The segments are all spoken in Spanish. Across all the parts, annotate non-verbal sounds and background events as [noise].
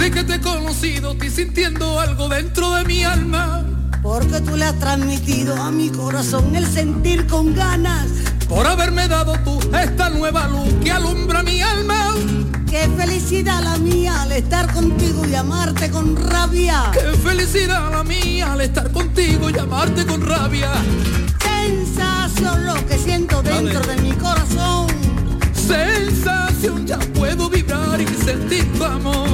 Desde que te he conocido estoy sintiendo algo dentro de mi alma. Porque tú le has transmitido a mi corazón el sentir con ganas. Por haberme dado tú esta nueva luz que alumbra mi alma. Qué felicidad la mía al estar contigo y amarte con rabia. Qué felicidad la mía al estar contigo y amarte con rabia. Sensación lo que siento dentro de mi corazón. Sensación ya puedo vibrar y sentir tu amor.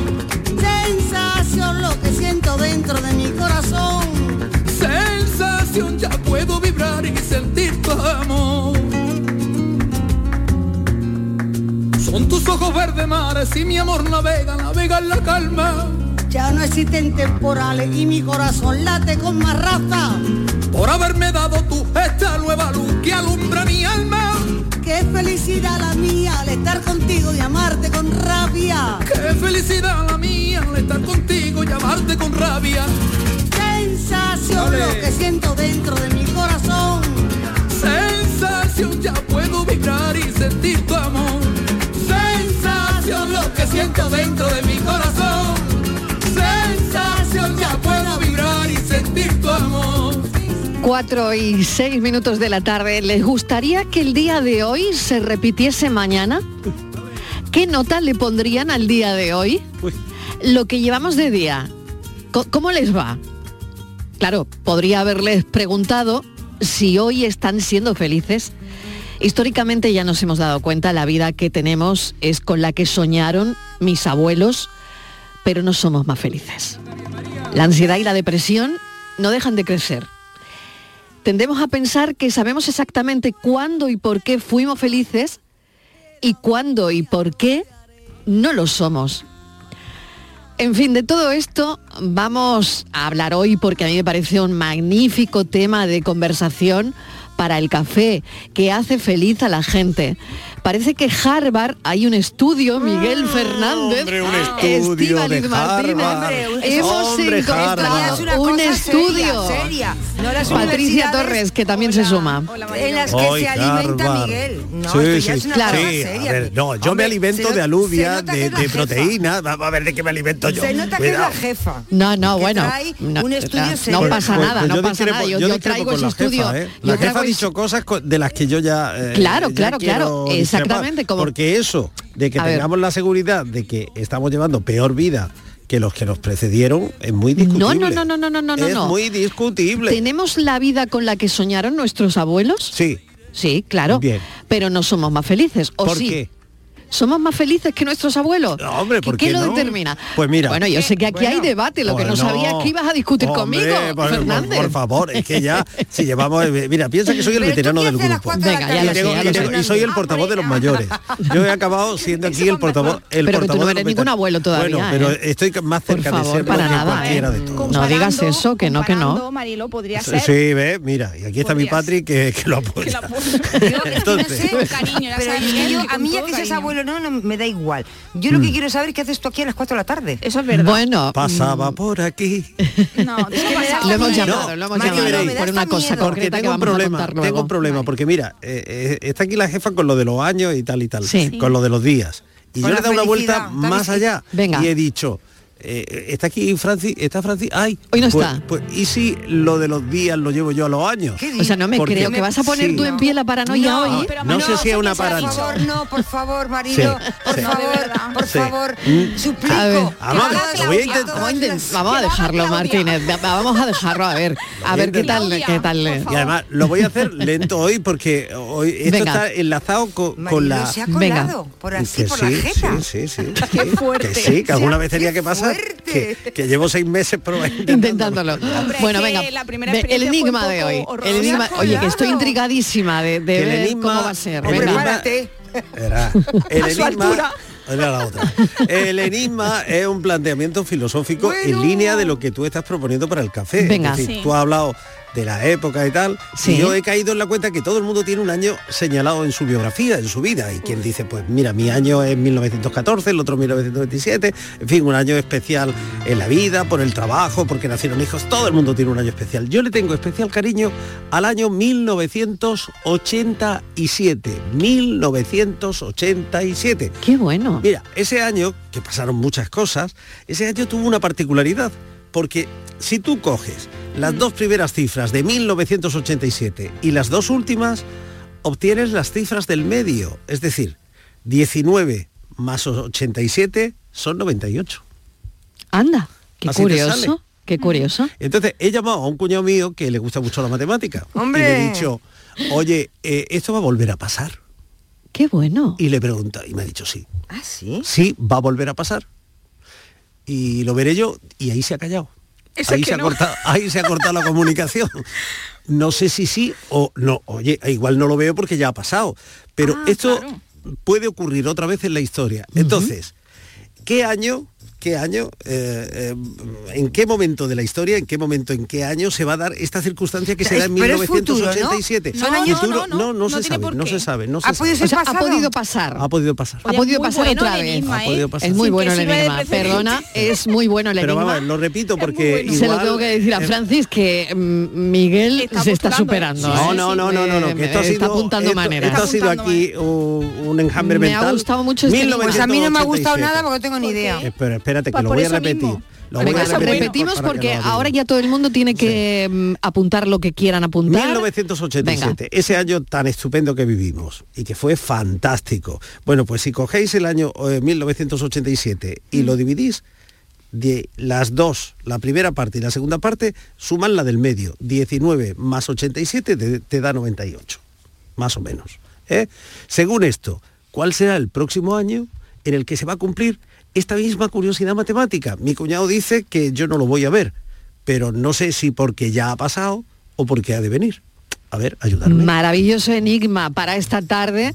Sensación lo que siento dentro de mi corazón. Sensación ya puedo vibrar y sentir tu amor. Son tus ojos verdes mares y mi amor navega, navega en la calma. Ya no existen temporales y mi corazón late con más raza. Por haberme dado tú esta nueva luz que alumbra mi alma. Qué felicidad la mía al estar contigo y amarte con rabia. Qué felicidad la mía al estar contigo y amarte con rabia. Sensación lo que siento dentro de mi corazón. Sensación ya puedo vibrar y sentir tu amor. Sensación lo que siento dentro de mi corazón. 4 y 6 minutos de la tarde. ¿Les gustaría que el día de hoy se repitiese mañana? ¿Qué nota le pondrían al día de hoy? Lo que llevamos de día. ¿Cómo les va? Claro, podría haberles preguntado si hoy están siendo felices. Históricamente ya nos hemos dado cuenta, la vida que tenemos es con la que soñaron mis abuelos, pero no somos más felices. La ansiedad y la depresión no dejan de crecer. Tendemos a pensar que sabemos exactamente cuándo y por qué fuimos felices y cuándo y por qué no lo somos. En fin, de todo esto vamos a hablar hoy porque a mí me parece un magnífico tema de conversación para el café que hace feliz a la gente. Parece que Harvard hay un estudio, Miguel Fernández, hombre, un estudio Estíbaliz de Martínez, Harvard. hemos Hombre, encontrado Harvard. Es una un estudio. seria, seria. No las Patricia Torres, que también se suma. en las que Ay, se alimenta Harvard. Miguel. No, sí, ya sí, es una Claro. cosa sí, seria. a ver, no, yo me Hombre, alimento de alubia, de, de proteína, vamos a ver de qué me alimento yo. Se nota que es la jefa. No, no, bueno. un estudio no, serio. no pasa Pues- nada, pues no pasa nada. Yo, traigo ese estudio. ¿eh? yo traigo dicho cosas co- de las que yo ya eh, Claro, ya claro, claro, exactamente, como- porque eso de que A ver. tengamos la seguridad de que estamos llevando peor vida que los que nos precedieron es muy discutible. No, no, no, no, no, no, no, Es no. muy discutible. ¿Tenemos la vida con la que soñaron nuestros abuelos? Sí. Sí, claro. Bien. Pero no somos más felices. ¿O ¿Por sí? qué? ¿Somos más felices que nuestros abuelos? No, hombre, ¿por ¿Qué, qué lo no? determina? Pues mira. Bueno, yo sé que aquí hay debate, lo que no sabía es que ibas a discutir hombre, conmigo, por, por- Fernández. por favor, es que ya, si llevamos, eh, mira, piensa que soy el veterano del grupo. Venga, ya lo Y, sé, tengo- ya y lo tengo- sé. y soy el portavoz de los mayores. Yo he acabado siendo [laughs] aquí el portavoz. El Pero que tú no eres ningún abuelo todavía, Bueno, pero ¿eh? estoy más cerca de para que nada, cualquiera ¿eh? de todos. No digas eso, que no, que no. Marilo, podría Sí, ser. sí, ve, mira, y aquí está mi. Patri que, lo [laughs] apoya. Entonces, es a mí ya que seas cariño. Abuelo no, no me da igual. Yo lo que quiero saber es qué haces tú aquí a las 4 de la tarde. Eso es verdad. Bueno, pasaba por aquí. [laughs] No, lo hemos llamado, lo hemos Mario, llamado por una cosa miedo. Porque tengo un problema, tengo un problema, porque mira, eh, eh, está aquí la jefa con lo de los años y tal y tal, Sí. con lo de los días. Y Con yo le he dado una vuelta más allá Venga. y he dicho, eh, está aquí Francis, está Francis, ay, Hoy no pues- está. pues, y si lo de los días lo llevo yo a los años. ¿Qué O sea, no me Porque- creo que vas a poner Sí. tú en pie la paranoia No, hoy. pero No sé si es una sea Por paranoia. favor, no, por favor, marido, Sí, por sí. favor, por Sí. favor, Mm. suplico. A ver. Vamos a- dejarlo. Martínez. Va- Vamos a dejarlo a ver. A ver qué tal, qué tal. Y además lo voy a hacer lento hoy porque hoy esto Venga. está enlazado co- con, Marido, la se ha Venga. por así, que por sí, la jeta. sí, sí, sí, [laughs] Qué fuerte. Que sí, que alguna vez tenía que pasar. Que, que llevo seis meses probando. [laughs] Intentándolo. Hombre, bueno, es venga. la primera ve- el enigma de hoy. El horrorosa. enigma, oye, que estoy intrigadísima de, de Que el ver enigma- cómo va a ser. el Venga. Prepárate. [laughs] El A su enigma, altura. era la otra. El enigma es un planteamiento filosófico en línea de lo que tú estás proponiendo para el café. Es Venga. decir, Sí. Tú has hablado de la época y tal. Sí. Y yo he caído en la cuenta que todo el mundo tiene un año señalado en su biografía, en su vida. Y quien dice, pues mira, mi año es 1914, el otro 1927, en fin, un año especial en la vida, por el trabajo, porque nacieron hijos, todo el mundo tiene un año especial. Yo le tengo especial cariño al año 1987. 1987. Qué bueno. Mira, ese año, que pasaron muchas cosas, ese año tuvo una particularidad, porque si tú coges las dos primeras cifras de 1987 y las dos últimas, obtienes las cifras del medio, es decir, 19 más 87 son 98. Anda, qué Así curioso, qué curioso. Entonces he llamado a un cuñado mío que le gusta mucho la matemática. ¡Hombre! Y le he dicho, oye, eh, ¿esto va a volver a pasar? Qué bueno. Y le pregunta, y me ha dicho sí. ¿Ah, sí? Sí, va a volver a pasar. Y lo veré yo, y ahí se ha callado. Ahí se, ha cortado, ahí se ha cortado la comunicación. No sé si sí o no. Oye, igual no lo veo porque ya ha pasado. Pero Ah, esto claro. puede ocurrir otra vez en la historia. Entonces, ¿qué año? ¿Qué año? eh, eh, ¿En qué momento de la historia? ¿En qué momento? ¿En qué año se va a dar esta circunstancia que se da en Pero es futuro, ¿no? 1987? Son años- Futuro, no, no, no, no se sabe, no qué. se sabe, no se ¿Ha podido sabe. O sea, ha podido pasar. Ha podido pasar. Ha podido pasar bueno otra vez. enigma, Ha podido ¿eh? pasar. Es muy bueno el enigma. Perdona, es muy bueno el Pero enigma. vamos, a ver, lo repito porque bueno. Se lo igual- tengo que decir a eh, Francis que mm, Miguel Está se está postulando, superando. ¿eh? No, ¿eh? no, no, no, no, que esto ha me sido, está apuntando maneras. esto ha sido aquí un, enjambre Me ha mental. gustado mucho este enigma. Pues a mí no me ha gustado 1987. nada porque no tengo ni idea. Espera, espérate, que lo voy a repetir. mismo. Lo voy Venga, a repetir repetimos porque ahora ya todo el mundo tiene que mm, apuntar lo que quieran apuntar. 1987, ese año tan estupendo que vivimos y que fue fantástico. Bueno, pues si cogéis el año eh, 1987 y Mm. lo dividís, de las dos, la primera parte y la segunda parte, suman la del medio. 19 más 87 te, te da 98, más o menos. ¿eh? Según esto, ¿cuál será el próximo año en el que se va a cumplir esta misma curiosidad matemática? Mi cuñado dice que yo no lo voy a ver, pero no sé si porque ya ha pasado o porque ha de venir. A ver, ayudarme. Maravilloso enigma para esta tarde.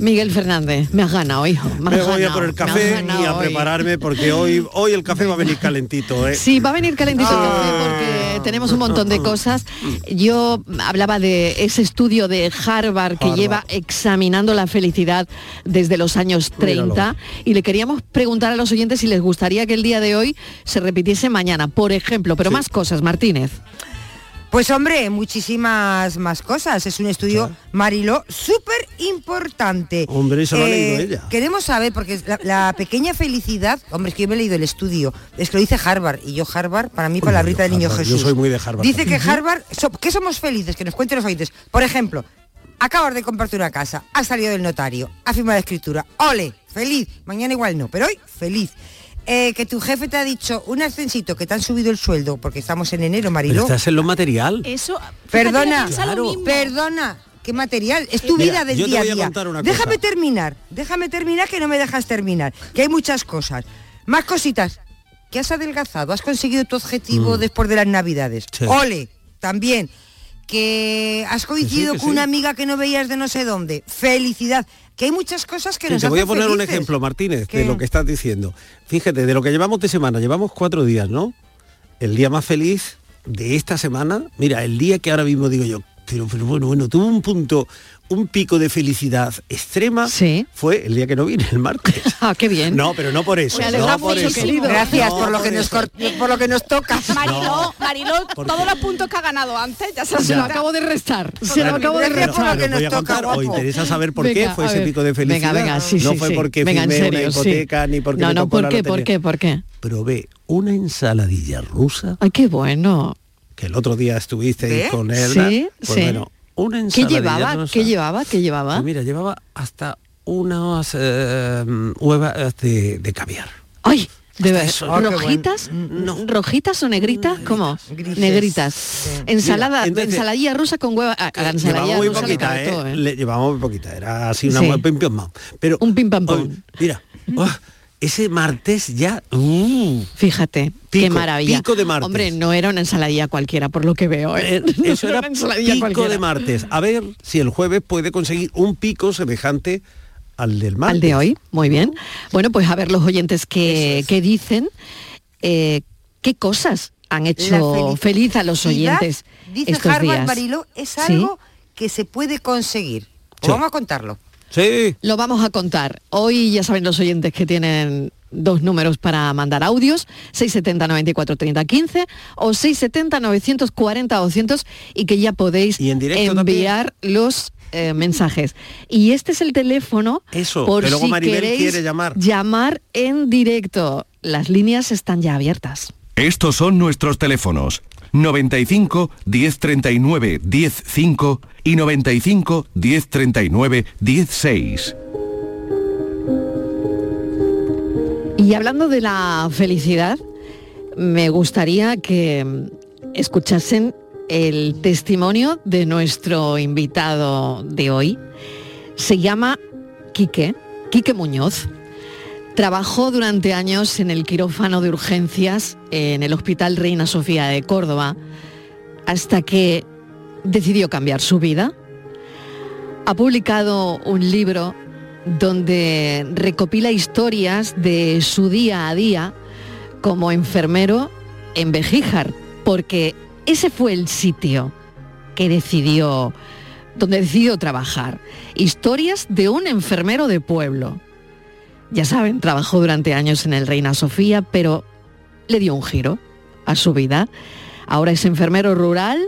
Miguel Fernández, me has ganado, hijo. Me, voy a por el café y a hoy. prepararme porque hoy, hoy el café va a venir calentito. ¿eh? Sí, va a venir calentito el Ah. café porque tenemos un montón de cosas. Yo hablaba de ese estudio de Harvard que Harvard. lleva examinando la felicidad desde los años 30 Míralo. y le queríamos preguntar a los oyentes si les gustaría que el día de hoy se repitiese mañana, por ejemplo, pero Sí. más cosas, Martínez. Pues hombre, muchísimas más cosas. Es un estudio, Claro. Mariló, súper importante. Hombre, eso lo ha leído ella. Queremos saber, porque la, la pequeña felicidad, hombre, es que yo me he leído el estudio, es que lo dice Harvard, y yo Harvard, para mí, palabrita del niño Harvard, yo Jesús. soy muy de Harvard Dice que. Harvard, so- ¿qué somos felices? Que nos cuenten los oyentes. Por ejemplo, acabas de comprarte una casa, has salido del notario, has firmado la escritura, ole, feliz, mañana igual no, pero hoy feliz. Eh, que tu jefe te ha dicho un ascensito que te han subido el sueldo porque estamos en enero, Pero Mariló. estás en lo material. Eso, Perdona, mismo. perdona, qué material, es tu Mira, vida del día a voy a día. déjame cosa. terminar, déjame terminar que no me dejas terminar, que hay muchas cosas. Más cositas. Que has adelgazado, has conseguido tu objetivo después de las navidades. Mm. Sí. Ole, también. Que has coincidido con sí. una amiga que no veías de no sé dónde. Felicidad. Que hay muchas cosas que nos te voy a poner un ejemplo, Martínez, ¿Qué? de lo que estás diciendo. Fíjate, de lo que llevamos de semana, llevamos cuatro días, ¿no? El día más feliz de esta semana, mira, el día que ahora mismo digo yo, pero, pero bueno, bueno, tuvo un punto, un pico de felicidad extrema, Sí. fue el día que no vine, el martes. [laughs] Ah, qué bien. No, pero no por eso. Me no por eso. querido. Gracias No, por lo que nos por lo que nos toca. Mariló, Mariló, ¿Por todos los puntos que ha ganado antes ya se Se lo acabo de restar. Se lo acabo de Gracias pero- por lo restar. que pero voy nos a toca, contar, o interesa saber por Venga, qué fue ese ver. pico de felicidad. Venga, venga, sí, no sí, fue sí. porque Venga, en firmé serio, una sí. hipoteca ni porque No, me no, ¿por qué? ¿Por qué? ¿Por qué? Probé una ensaladilla rusa Ay, qué bueno. Que el otro día estuviste con él. Sí, pues sí. bueno, una ¿Qué llevaba? ¿Qué llevaba? ¿Qué llevaba? Pues mira, llevaba hasta unas eh, huevas de, de caviar. Ay, de ver- eso. Ah, rojitas, No. rojitas o negritas, ¿cómo? Grises. Negritas. Ensalada, Mira, entonces- ensaladilla rusa con hueva. ah, la ensaladilla Llevaba muy rusa le poquita, ¿eh? todo, ¿eh? Le llevamos muy poquita, era así una Sí. sí. pim pam. Pero Un pim pam pam. Mira. [laughs] ese martes ya. uh, Fíjate, qué Pico, maravilla. pico de martes. Hombre, no era una ensaladilla cualquiera, por lo que veo. ¿eh? [laughs] No eso era una ensaladilla pico cualquiera. de martes. A ver si el jueves puede conseguir un pico semejante al del martes. Al de hoy, muy bien. Bueno, pues a ver los oyentes que, que dicen eh, qué cosas han hecho feliz a los oyentes Dice estos Harvard días. Marilo, es ¿Sí? algo que se puede conseguir. Sí. Vamos a contarlo. Sí. Lo vamos a contar. Hoy ya saben los oyentes que tienen dos números para mandar audios, 670 94 30 15 o 670 940 200 y que ya podéis Y en directo enviar los eh, mensajes. Y este es el teléfono Eso, por que luego si Maribel queréis quiere llamar. llamar en directo. Las líneas están ya abiertas. Estos son nuestros teléfonos. 95 1039 105 y 95 1039 16. Y hablando de la felicidad, me gustaría que escuchasen el testimonio de nuestro invitado de hoy. Se llama Quique, Quique Muñoz. Trabajó durante años en el quirófano de urgencias en el Hospital Reina Sofía de Córdoba hasta que decidió cambiar su vida. Ha publicado un libro donde recopila historias de su día a día como enfermero en Bejíjar, porque ese fue el sitio que decidió, donde decidió trabajar. Historias de un enfermero de pueblo. Ya saben, trabajó durante años en el Reina Sofía, pero le dio un giro a su vida. Ahora es enfermero rural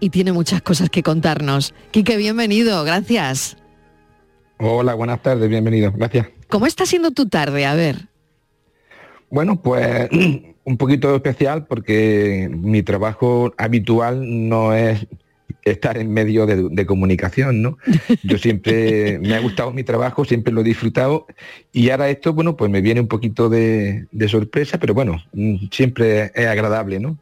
y tiene muchas cosas que contarnos. Quique, bienvenido, gracias. Hola, buenas tardes, bienvenido, gracias. ¿Cómo está siendo tu tarde? A ver. Bueno, pues [clears throat] un poquito especial porque mi trabajo habitual no es estar en medio de, de comunicación, ¿no? Yo siempre [laughs] me ha gustado mi trabajo, siempre lo he disfrutado y ahora esto, bueno, pues me viene un poquito de, de sorpresa, pero bueno, mm, siempre es agradable, ¿no?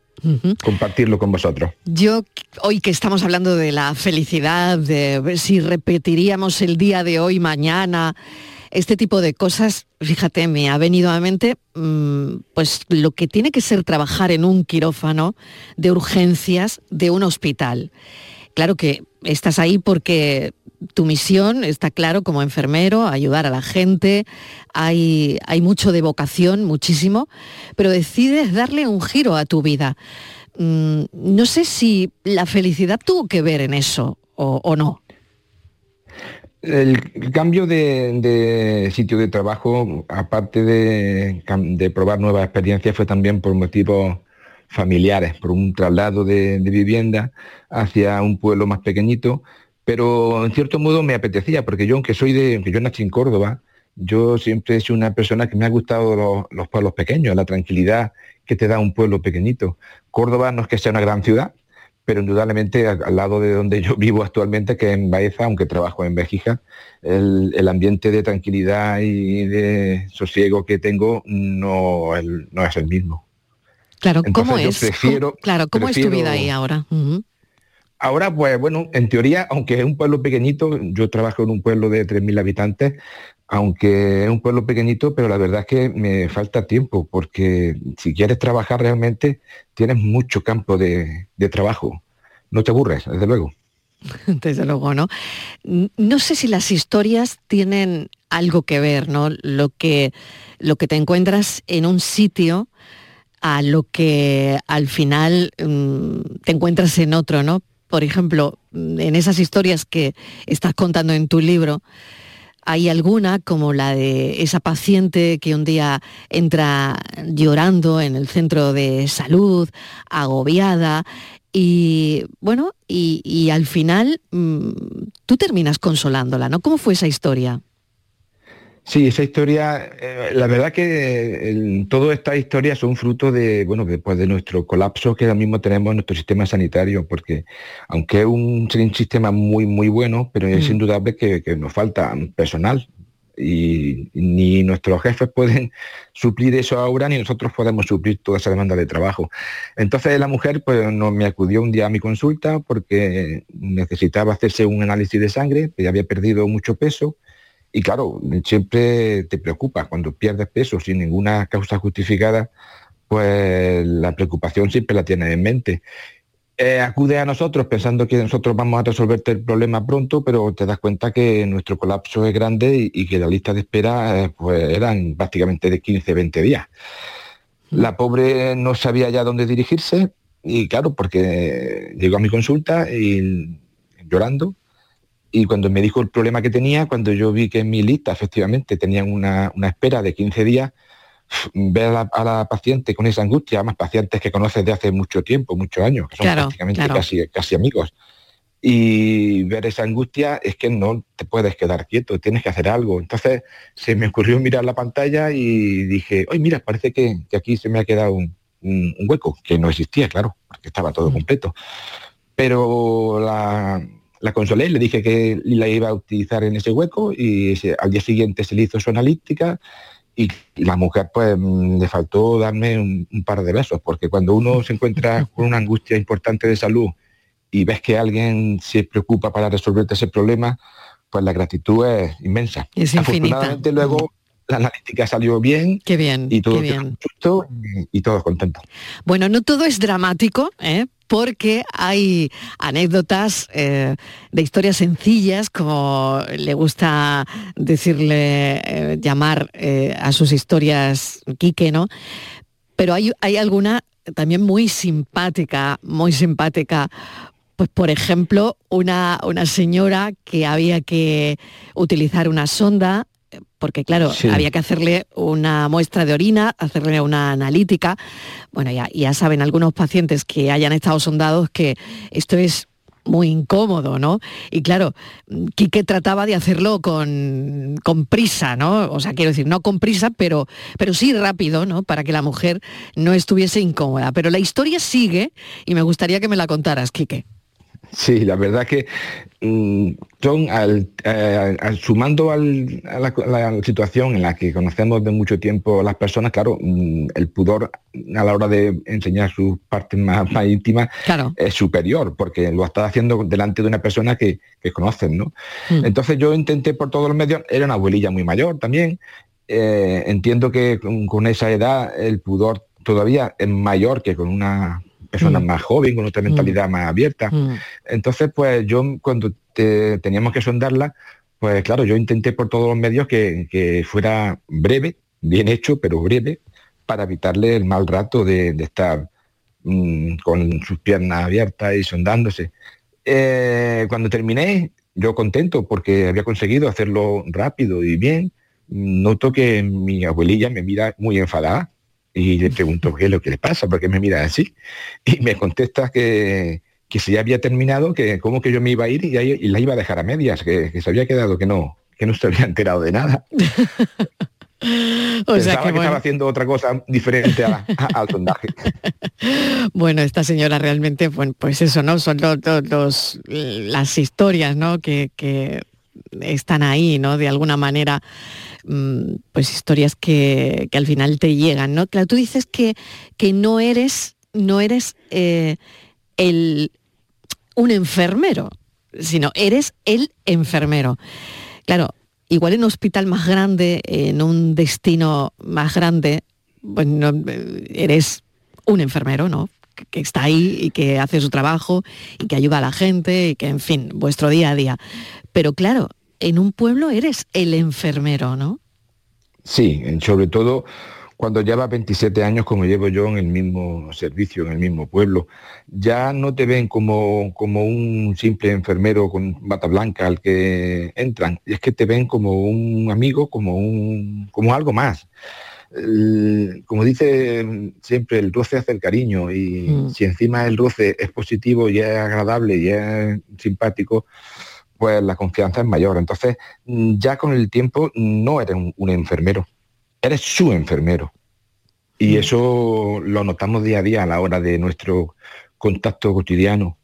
Compartirlo con vosotros. Yo, hoy que estamos hablando de la felicidad, de si repetiríamos el día de hoy, mañana, este tipo de cosas, fíjate, me ha venido a mente mm, pues lo que tiene que ser trabajar en un quirófano de urgencias de un hospital. Claro que estás ahí porque tu misión está claro como enfermero, ayudar a la gente, hay, hay mucho de vocación, muchísimo, pero decides darle un giro a tu vida. Mm, no sé si la felicidad tuvo que ver en eso o no. El cambio de, sitio de trabajo, aparte de, probar nuevas experiencias, fue también por motivos familiares, por un traslado de, vivienda hacia un pueblo más pequeñito, pero en cierto modo me apetecía, porque yo, aunque soy de, aunque yo nací en Córdoba, yo siempre he sido una persona que me ha gustado los pueblos pequeños, la tranquilidad que te da un pueblo pequeñito. Córdoba no es que sea una gran ciudad, pero indudablemente al, al lado de donde yo [laughs] vivo actualmente, que es en Baeza, aunque trabajo en Béjica, el, el ambiente de tranquilidad y de sosiego que tengo no, el- no es el mismo. Claro, ¿cómo Entonces es? prefiero- ¿Cómo- claro, ¿cómo es tu vida ahí ahora? Ahora, pues bueno, en teoría, aunque es un pueblo pequeñito, yo trabajo en un pueblo de 3.000 habitantes, aunque es un pueblo pequeñito, pero la verdad es que me falta tiempo, porque si quieres trabajar realmente, tienes mucho campo de, trabajo. No te aburres, desde luego. [laughs] Desde luego, ¿no? No sé si las historias tienen algo que ver, ¿no? Lo que, lo que te encuentras en un sitio a lo que al final mm, te encuentras en otro, ¿no? Por ejemplo, en esas historias que estás contando en tu libro, hay alguna como la de esa paciente que un día entra llorando en el centro de salud, agobiada, y bueno, y, al final mm, tú terminas consolándola, ¿no? ¿Cómo fue esa historia? Sí, esa historia, eh, la verdad que el- todas estas historias son fruto de, bueno, después de nuestro colapso que ahora mismo tenemos en nuestro sistema sanitario, porque aunque es un, un sistema muy, muy bueno, pero es Mm. indudable que, que nos falta personal y ni nuestros jefes pueden [laughs] suplir eso ahora, ni nosotros podemos suplir toda esa demanda de trabajo. Entonces la mujer pues no, me acudió un día a mi consulta porque necesitaba hacerse un análisis de sangre, que había perdido mucho peso y claro, siempre te preocupa cuando pierdes peso sin ninguna causa justificada, pues la preocupación siempre la tienes en mente. Eh, acude a nosotros pensando que nosotros vamos a resolverte el problema pronto, pero te das cuenta que nuestro colapso es grande y, que la lista de espera eh, pues eran prácticamente de 15, 20 días. La pobre no sabía ya dónde dirigirse y claro, porque llegó a mi consulta y llorando y cuando me dijo el problema que tenía, cuando yo vi que en mi lista efectivamente tenían una, una espera de 15 días, ver a la, paciente con esa angustia, más pacientes que conoces de hace mucho tiempo, muchos años, que son prácticamente Casi, casi amigos. Y ver esa angustia es que no te puedes quedar quieto, tienes que hacer algo. Entonces se me ocurrió mirar la pantalla y dije, oye, mira, parece que, aquí se me ha quedado un, hueco, que no existía, claro, porque estaba todo mm. completo. Pero la, la consolé, le dije que la iba a utilizar en ese hueco y al día siguiente se le hizo su analítica y, la mujer pues mm, le faltó darme un, par de besos, porque cuando uno se encuentra [laughs] con una angustia importante de salud y ves que alguien se preocupa para resolverte ese problema, pues la gratitud es inmensa. Es Afortunadamente luego la analítica salió bien. Qué bien. Y todo bien. y, y todos contentos. Bueno, no todo es dramático, ¿eh? porque hay anécdotas eh, de historias sencillas, como le gusta decirle, eh, llamar eh, a sus historias Quique, ¿no? Pero hay, hay alguna también muy simpática, muy simpática, pues por ejemplo, una, una, señora que había que utilizar una sonda porque claro, había que hacerle una muestra de orina, hacerle una analítica. Bueno, ya, ya saben algunos pacientes que hayan estado sondados que esto es muy incómodo, ¿no? Y claro, Quique trataba de hacerlo con, con, prisa, ¿no? O sea, quiero decir, no con prisa, pero, pero sí rápido, ¿no? Para que la mujer no estuviese incómoda. Pero la historia sigue y me gustaría que me la contaras, Quique. Sí, la verdad que mm, John, al, eh, sumando a, la, situación en la que conocemos de mucho tiempo las personas, claro, mm, el pudor a la hora de enseñar sus partes más, íntimas es superior, porque lo está haciendo delante de una persona que, conocen, ¿no? Mm. Entonces yo intenté por todos los medios, era una abuelilla muy mayor también, eh, entiendo que con esa edad el pudor todavía es mayor que con una personas mm. más jóvenes, con otra mentalidad mm. más abierta. Mm. Entonces, pues yo cuando teníamos que sondarla, pues claro, yo intenté por todos los medios que, fuera breve, bien hecho, pero breve, para evitarle el mal rato de, estar con sus piernas abiertas y sondándose. Eh, cuando terminé, yo contento porque había conseguido hacerlo rápido y bien, noto que mi abuelilla me mira muy enfadada y le pregunto qué es lo que le pasa, porque me mira así. Y me contesta que, que si ya había terminado, que cómo que yo me iba a ir y, y la iba a dejar a medias, que, se había quedado, que no, que no se había enterado de nada. [laughs] o sea que, estaba haciendo otra cosa diferente al sondaje. [laughs] bueno, esta señora realmente, bueno, pues eso, ¿no? Son los, las historias, ¿no? Que, que están ahí, ¿no? De alguna manera pues historias que, al final te llegan, ¿no? Claro, tú dices que, que no eres, no eres eh, el, un enfermero, sino eres el enfermero. Claro, igual en un hospital más grande, en un destino más grande, bueno, eres un enfermero, ¿no? que está ahí y que hace su trabajo y que ayuda a la gente y que, en fin, vuestro día a día. Pero claro, en un pueblo eres el enfermero, ¿no? Sí, sobre todo cuando lleva 27 años como llevo yo en el mismo servicio, en el mismo pueblo, ya no te ven como, como un simple enfermero con bata blanca al que entran, es que te ven como un amigo, como, un, como algo más. como dice siempre, el roce hace el cariño y mm. si encima el roce es positivo y es agradable y es simpático, pues la confianza es mayor. Entonces, mm, ya con el tiempo no eres un, enfermero, eres su enfermero. Y mm. eso lo notamos día a día a la hora de nuestro contacto cotidiano.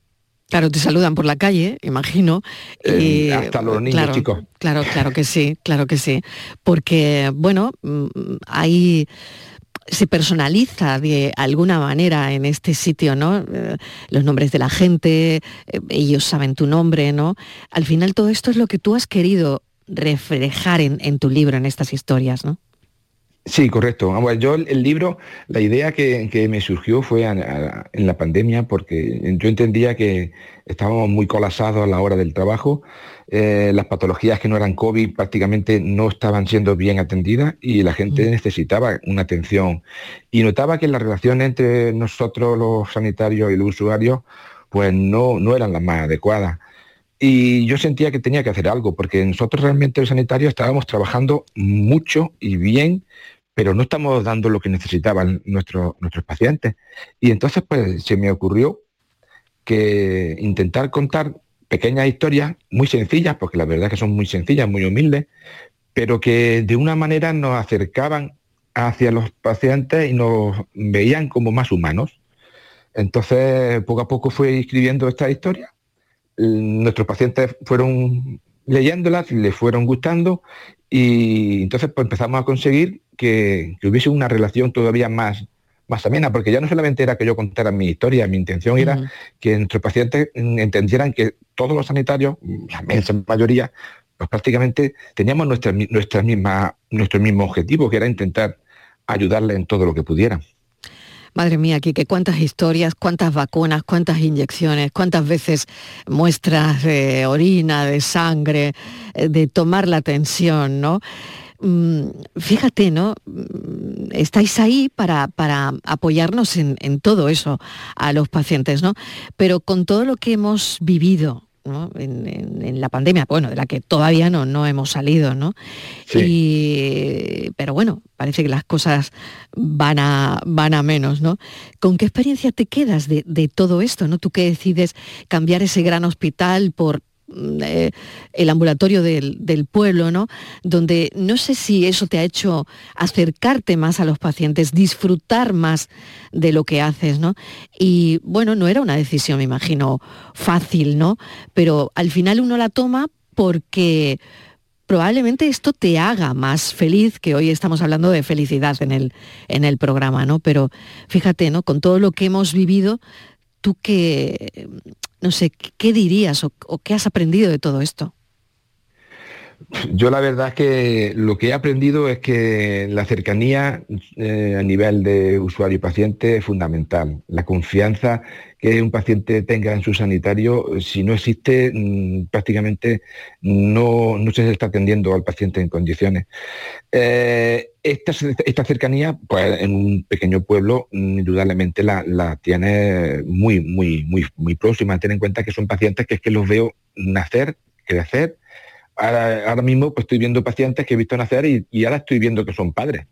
Claro, te saludan por la calle, imagino. y, hasta los niños chicos. Claro, claro que sí, claro que sí. Porque, bueno, mm, hay se personaliza de alguna manera en este sitio, ¿no? Eh, los nombres de la gente, eh, ellos saben tu nombre, ¿no? Al final todo esto es lo que tú has querido reflejar en, tu libro, en estas historias, ¿no? Sí, correcto. Vamos, yo el, el libro, la idea que, que me surgió fue a- a- en la pandemia porque yo entendía que estábamos muy colapsados a la hora del trabajo, eh, las patologías que no eran COVID prácticamente no estaban siendo bien atendidas y la gente necesitaba una atención. Y notaba que las relaciones entre nosotros los sanitarios y los usuarios pues no, no eran las más adecuadas. Y yo sentía que tenía que hacer algo, porque nosotros realmente los sanitarios estábamos trabajando mucho y bien, pero no estamos dando lo que necesitaban nuestros, nuestros pacientes. Y entonces pues se me ocurrió que intentar contar pequeñas historias muy sencillas, porque la verdad es que son muy sencillas, muy humildes, pero que de una manera nos acercaban hacia los pacientes y nos veían como más humanos. Entonces, poco a poco fui escribiendo esta historia. Nuestros pacientes fueron leyéndolas, les fueron gustando y entonces pues, empezamos a conseguir que, que hubiese una relación todavía más, más amena, porque ya no solamente era que yo contara mi historia, mi intención era que nuestros pacientes mm, entendieran que todos los sanitarios, la inmensa mayoría, pues prácticamente teníamos nuestra, nuestra misma, nuestro mismo objetivo, que era intentar ayudarles en todo lo que pudieran. Madre mía, Quique, cuántas historias, cuántas vacunas, cuántas inyecciones, cuántas veces muestras de orina, de sangre, eh, de tomar la tensión, ¿no? Mm, Fíjate, ¿no? Mm, Estáis ahí para, para apoyarnos en, en todo eso a los pacientes, ¿no? Pero con todo lo que hemos vivido, ¿no? En, en- en la pandemia, bueno, de la que todavía no, no hemos salido, ¿no? Y, pero bueno, parece que las cosas van a, van a menos, ¿no? ¿Con qué experiencia te quedas de, de todo esto, ¿no? Tú que decides cambiar ese gran hospital por eh, el ambulatorio del, del pueblo, ¿no? Donde no sé si eso te ha hecho acercarte más a los pacientes, disfrutar más de lo que haces, ¿no? Y bueno, no era una decisión, me imagino, fácil, ¿no? Pero al final uno la toma porque probablemente esto te haga más feliz, que hoy estamos hablando de felicidad en el, en el programa, ¿no? Pero fíjate, ¿no? Con todo lo que hemos vivido, tú qué, no sé, ¿qué dirías o, qué has aprendido de todo esto? Yo la verdad que lo que he aprendido es que la cercanía eh, a nivel de usuario y paciente es fundamental. La confianza que un paciente tenga en su sanitario, si no existe, mm, prácticamente no, no se está atendiendo al paciente en condiciones. Eh, esta, esta cercanía, pues en un pequeño pueblo, mm, indudablemente la, la tiene muy, muy, muy, muy próxima. Ten en cuenta que son pacientes que es que los veo nacer, crecer, ahora, ahora mismo pues estoy viendo pacientes que he visto nacer y, y ahora estoy viendo que son padres.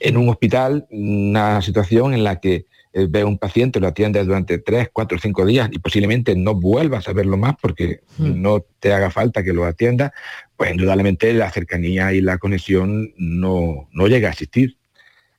En un hospital, una situación en la que eh, ve a un paciente, lo atiende durante tres, cuatro, cinco días y posiblemente no vuelvas a verlo más porque no te haga falta que lo atienda, pues indudablemente la cercanía y la conexión no, no llega a existir.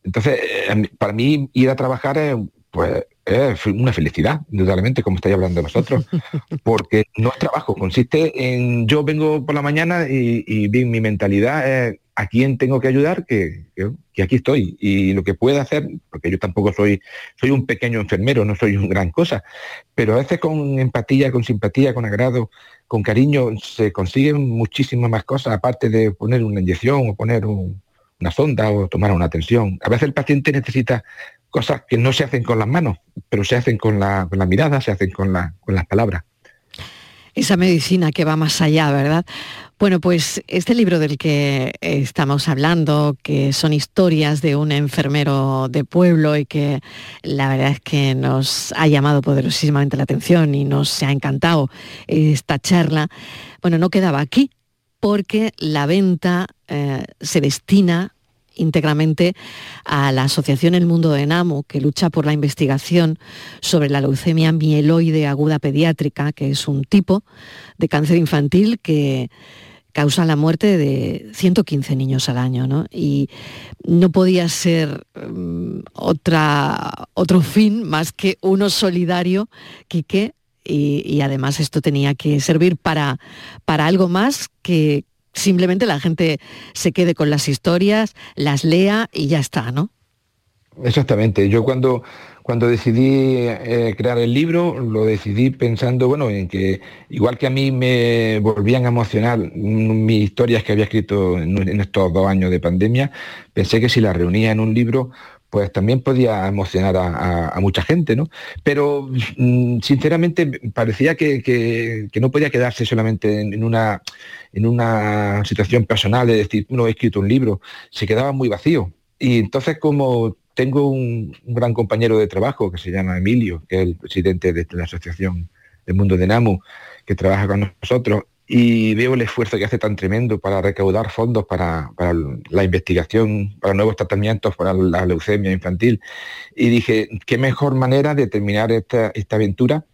Entonces, eh, para mí ir a trabajar es, pues, es una felicidad, indudablemente, como estáis hablando vosotros, [laughs] porque no es trabajo, consiste en yo vengo por la mañana y, y bien, mi mentalidad es a quién tengo que ayudar, que, que- que aquí estoy. Y lo que pueda hacer, porque yo tampoco soy, soy un pequeño enfermero, no soy un gran cosa, pero a veces con empatía, con simpatía, con agrado, con cariño, se consiguen muchísimas más cosas, aparte de poner una inyección o poner un- una sonda o tomar una tensión. A veces el paciente necesita cosas que no se hacen con las manos, pero se hacen con la, con la mirada, se hacen con, la, con las palabras. Esa medicina que va más allá, ¿verdad? Bueno, pues este libro del que estamos hablando, que son historias de un enfermero de pueblo y que la verdad es que nos ha llamado poderosísimamente la atención y nos ha encantado esta charla, bueno, no quedaba aquí porque la venta eh, se destina íntegramente a la Asociación El Mundo de Enamo, que lucha por la investigación sobre la leucemia mieloide aguda pediátrica, que es un tipo de cáncer infantil que causa la muerte de 115 niños al año, ¿no? Y no podía ser um, otra, otro fin más que uno solidario, Quique, y, y además esto tenía que servir para, para algo más que simplemente la gente se quede con las historias, las lea y ya está, ¿no? Exactamente. Yo cuando, cuando decidí eh, crear el libro, lo decidí pensando, bueno, en que igual que a mí me volvían a emocionar mis historias que había escrito en, estos dos años de pandemia, pensé que si las reunía en un libro, pues también podía emocionar a, mucha gente, ¿no? Pero mm, sinceramente parecía que, no podía quedarse solamente en, una, situación personal de decir, no he escrito un libro, se quedaba muy vacío. Y entonces como tengo un, gran compañero de trabajo que se llama Emilio, que es el presidente de la Asociación del Mundo de NAMU, que trabaja con nosotros, y veo el esfuerzo que hace tan tremendo para recaudar fondos para, la investigación, para nuevos tratamientos para la leucemia infantil. Y dije, qué mejor manera de terminar esta, aventura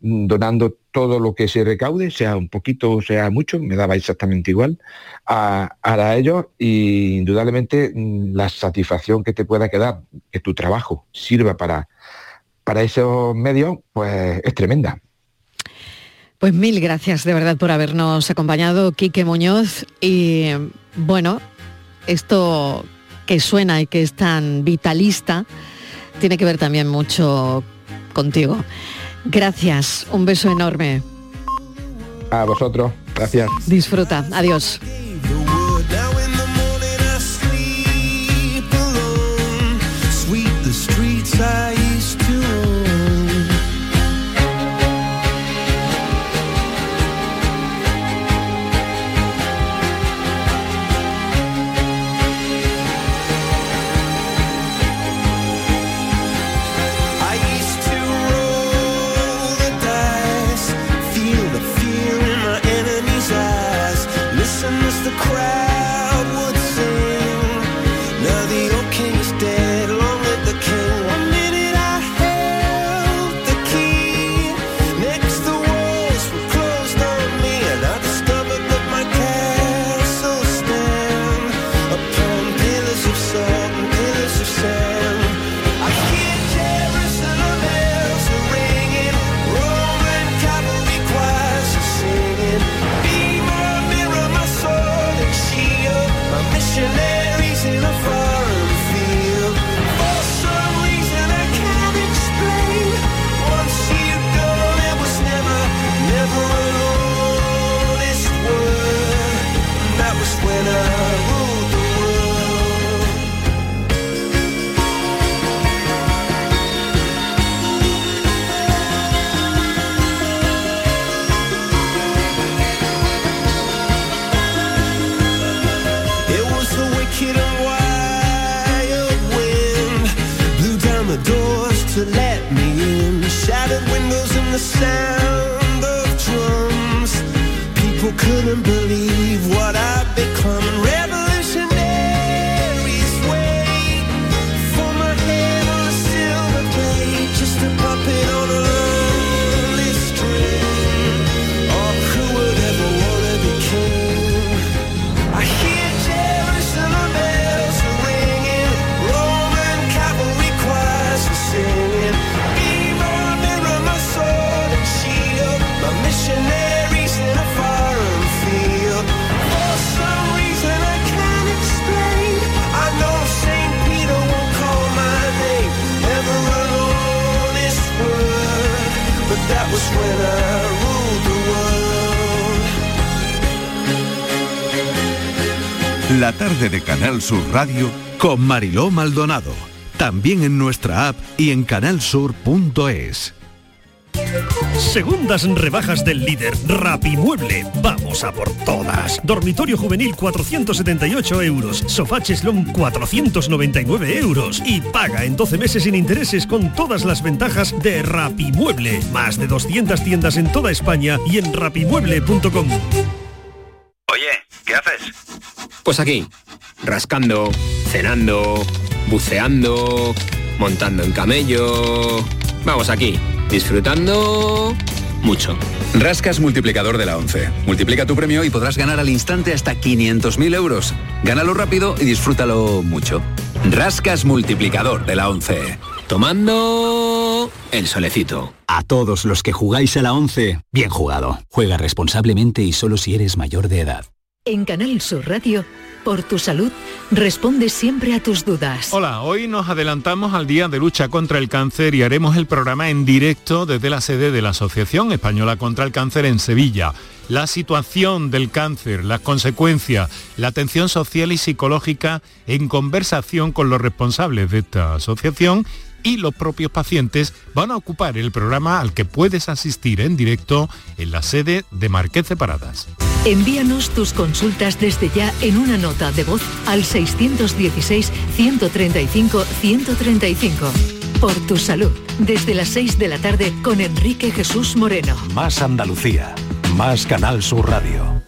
mm, donando todo lo que se recaude, sea un poquito o sea mucho, me daba exactamente igual, a, a ellos y indudablemente mm, la satisfacción que te pueda quedar, que tu trabajo sirva para, para esos medios, pues es tremenda. Pues mil gracias de verdad por habernos acompañado, Quique Muñoz. Y bueno, esto que suena y que es tan vitalista, tiene que ver también mucho contigo. Gracias, un beso enorme. A vosotros, gracias. Disfruta, adiós. La tarde de Canal Sur Radio con Mariló Maldonado. También en nuestra app y en canalsur.es. Segundas rebajas del líder Rapimueble. Vamos a por todas. Dormitorio juvenil 478 euros. Sofá cheslón 499 euros. Y paga en 12 meses sin intereses con todas las ventajas de Rapimueble. Más de 200 tiendas en toda España y en rapimueble.com. Oye, ¿qué haces? Pues aquí, rascando, cenando, buceando, montando en camello. Vamos aquí disfrutando mucho. Rascas multiplicador de la 11. Multiplica tu premio y podrás ganar al instante hasta 500.000 euros. Gánalo rápido y disfrútalo mucho. Rascas multiplicador de la 11. Tomando el solecito. A todos los que jugáis a la 11, bien jugado. Juega responsablemente y solo si eres mayor de edad. En Canal Sur Radio, por tu salud, responde siempre a tus dudas. Hola, hoy nos adelantamos al Día de Lucha contra el Cáncer y haremos el programa en directo desde la sede de la Asociación Española contra el Cáncer en Sevilla. La situación del cáncer, las consecuencias, la atención social y psicológica en conversación con los responsables de esta asociación y los propios pacientes van a ocupar el programa al que puedes asistir en directo en la sede de Marqués de Paradas. Envíanos tus consultas desde ya en una nota de voz al 616-135-135. Por tu salud, desde las 6 de la tarde con Enrique Jesús Moreno. Más Andalucía, más Canal Sur Radio.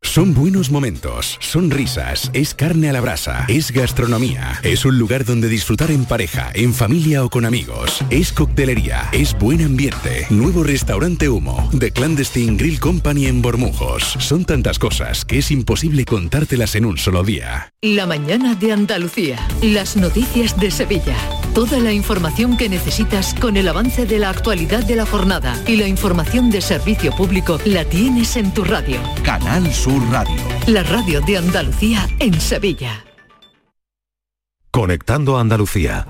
Son buenos momentos, son risas, es carne a la brasa, es gastronomía, es un lugar donde disfrutar en pareja, en familia o con amigos, es coctelería, es buen ambiente, nuevo restaurante Humo, The Clandestine Grill Company en Bormujos. Son tantas cosas que es imposible contártelas en un solo día. La mañana de Andalucía. Las noticias de Sevilla. Toda la información que necesitas con el avance de la actualidad de la jornada y la información de servicio público la tienes en tu radio. Canal Sur Radio. La radio de Andalucía en Sevilla. Conectando a Andalucía.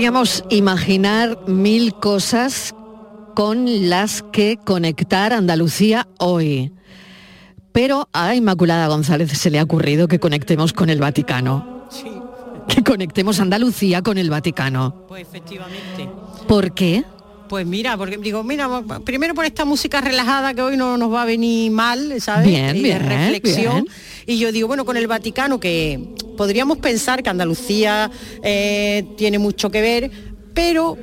Podríamos imaginar mil cosas con las que conectar Andalucía hoy. Pero a Inmaculada González se le ha ocurrido que conectemos con el Vaticano. Que conectemos Andalucía con el Vaticano. Pues efectivamente. ¿Por qué? Pues mira, porque digo, mira, primero por esta música relajada que hoy no nos va a venir mal, ¿sabes? Bien, Y de bien, reflexión. bien. Y yo digo, bueno, con el Vaticano, que podríamos pensar que Andalucía eh, tiene mucho que ver, pero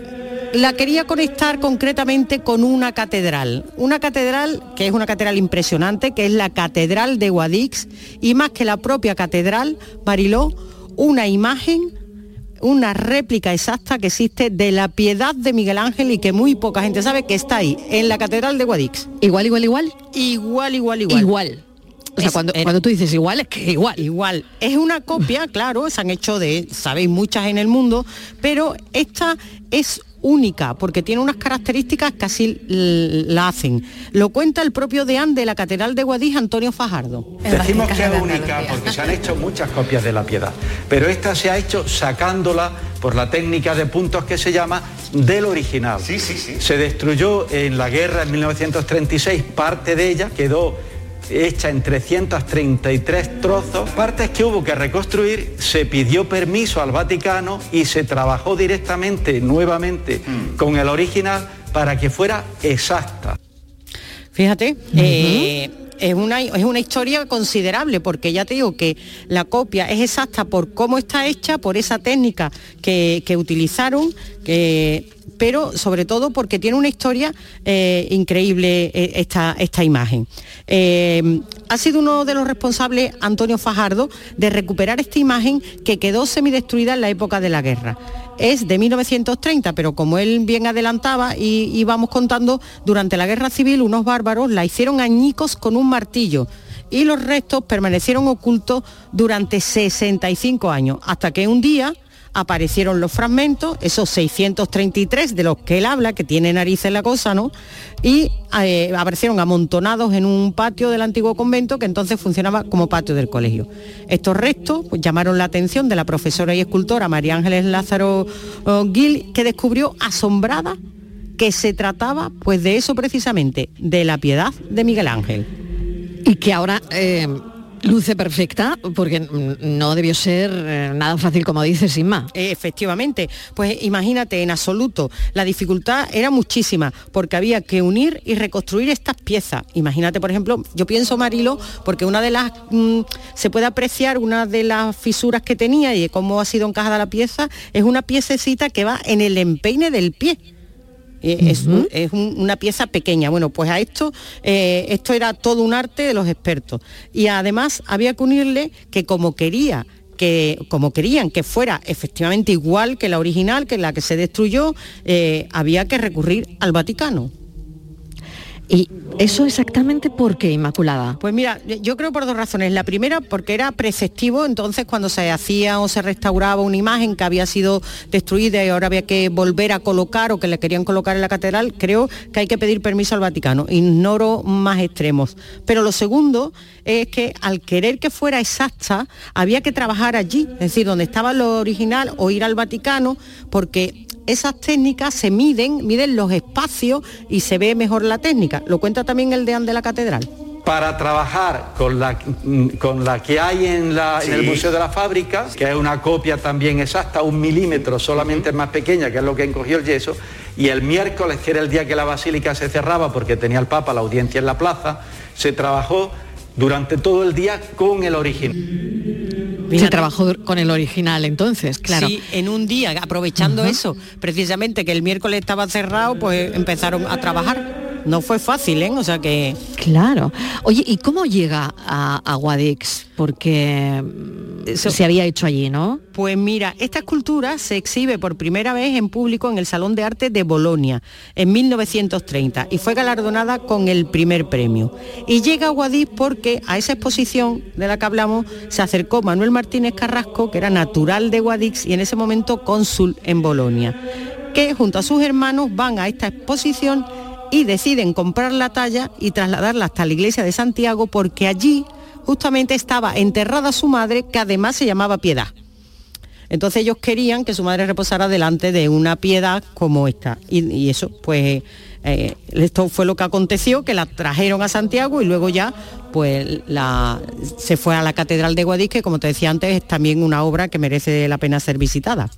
la quería conectar concretamente con una catedral. Una catedral que es una catedral impresionante, que es la Catedral de Guadix, y más que la propia catedral, Mariló, una imagen una réplica exacta que existe de la piedad de Miguel Ángel y que muy poca gente sabe que está ahí, en la Catedral de Guadix. Igual, igual, igual. Igual, igual, igual. Igual. O sea, Es- cuando, era- cuando tú dices igual, es que igual. Igual. Es una copia, claro, se han hecho de, sabéis, muchas en el mundo, pero esta es única porque tiene unas características que así la hacen. Lo cuenta el propio deán de la Catedral de Guadix, Antonio Fajardo. Decimos que es única porque se han hecho muchas copias de la piedad, pero esta se ha hecho sacándola por la técnica de puntos que se llama del original. Se destruyó en la guerra en 1936 parte de ella, quedó hecha en 333 trozos, partes que hubo que reconstruir, se pidió permiso al Vaticano y se trabajó directamente, nuevamente, con el original para que fuera exacta. Fíjate, eh, es, una, es una historia considerable porque ya te digo que la copia es exacta por cómo está hecha, por esa técnica que, que utilizaron, que- pero sobre todo porque tiene una historia eh, increíble eh, esta, esta imagen. Eh, ha sido uno de los responsables, Antonio Fajardo, de recuperar esta imagen que quedó semidestruida en la época de la guerra es de 1930, pero como él bien adelantaba y íbamos contando, durante la guerra civil unos bárbaros la hicieron añicos con un martillo y los restos permanecieron ocultos durante 65 años, hasta que un día aparecieron los fragmentos, esos 633 de los que él habla, que tiene narices la cosa, ¿no? Y eh, aparecieron amontonados en un patio del antiguo convento que entonces funcionaba como patio del colegio. Estos restos pues, llamaron la atención de la profesora y escultora María Ángeles Lázaro oh, Gil, que descubrió asombrada que se trataba pues de eso precisamente, de la piedad de Miguel Ángel. Y que ahora eh, luce perfecta, porque no debió ser eh, nada fácil, como dices, Inma. Efectivamente, pues imagínate, en absoluto, la dificultad era muchísima, porque había que unir y reconstruir estas piezas. Imagínate, por ejemplo, yo pienso, Marilo, porque una de las, mm, se puede apreciar una de las fisuras que tenía y cómo ha sido encajada la pieza, es una piececita que va en el empeine del pie. Eh, Es, un- es un- una pieza pequeña. Bueno, pues a esto, eh, esto era todo un arte de los expertos. Y además había que unirle que como quería que como querían que fuera efectivamente igual que la original, que la que se destruyó, eh, había que recurrir al Vaticano. ¿Y eso exactamente por qué, Inmaculada? Pues mira, yo creo por dos razones. La primera, porque era preceptivo, entonces cuando se hacía o se restauraba una imagen que había sido destruida y ahora había que volver a colocar o que le querían colocar en la catedral, creo que hay que pedir permiso al Vaticano. Ignoro más extremos. Pero lo segundo es que al querer que fuera exacta, había que trabajar allí, es decir, donde estaba lo original o ir al Vaticano, porque esas técnicas se miden, miden los espacios y se ve mejor la técnica. Lo cuenta también el deán de la catedral. Para trabajar con la, con la que hay en, la- en el. Museo de la Fábrica, que es una copia también exacta, un milímetro solamente más pequeña, que es lo que encogió el yeso, y el miércoles, que era el día que la basílica se cerraba porque tenía el Papa la audiencia en la plaza, se trabajó durante todo el día con el original. Se trabajó con el original entonces, claro. Sí, en un día, aprovechando eso, precisamente que el miércoles estaba cerrado, pues empezaron a trabajar. No fue fácil, ¿eh? O sea que... Claro. Oye, ¿y cómo llega a, a Guadix? Porque mm, se había hecho allí, ¿no? Pues mira, esta escultura se exhibe por primera vez en público en el Salón de Arte de Bolonia en 1930 y fue galardonada con el primer premio. Y llega a Guadix porque a esa exposición de la que hablamos se acercó Manuel Martínez Carrasco, que era natural de Guadix y en ese momento cónsul en Bolonia, que junto a sus hermanos van a esta exposición y deciden comprar la talla y trasladarla hasta la iglesia de Santiago porque allí justamente estaba enterrada su madre, que además se llamaba Piedad. Entonces ellos querían que su madre reposara delante de una piedad como esta. Y, eso, pues, eh, esto fue lo que aconteció, que la trajeron a Santiago y luego ya, pues, la, se fue a la Catedral de Guadix, que como te decía antes, es también una obra que merece la pena ser visitada.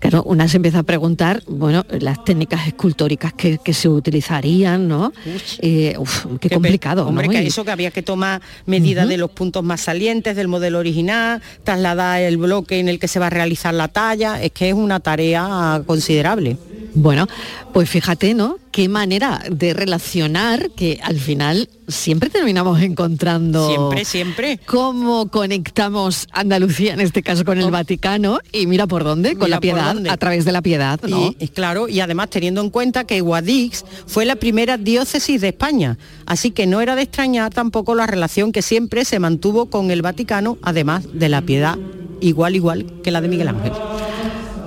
Claro, una se empieza a preguntar, bueno, las técnicas escultóricas que, que se utilizarían, ¿no? Eh, uf, qué complicado, Hombre, ¿no? que eso que había que tomar medidas de los puntos más salientes del modelo original, trasladar el bloque en el que se va a realizar la talla, es que es una tarea considerable. Bueno, pues fíjate, ¿no? Qué manera de relacionar que al final siempre terminamos encontrando. Siempre, siempre. Cómo conectamos Andalucía, en este caso con el Vaticano, y mira por dónde, con Mira la piedad, a través de la piedad, ¿no? Y, claro, y además teniendo en cuenta que Guadix fue la primera diócesis de España, así que no era de extrañar tampoco la relación que siempre se mantuvo con el Vaticano, además de la piedad igual igual que la de Miguel Ángel.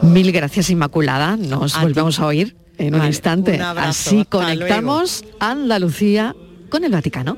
Mil gracias, Inmaculada. Nos A volvemos ti. a oír en un instante. un abrazo, Así conectamos Andalucía con el Vaticano.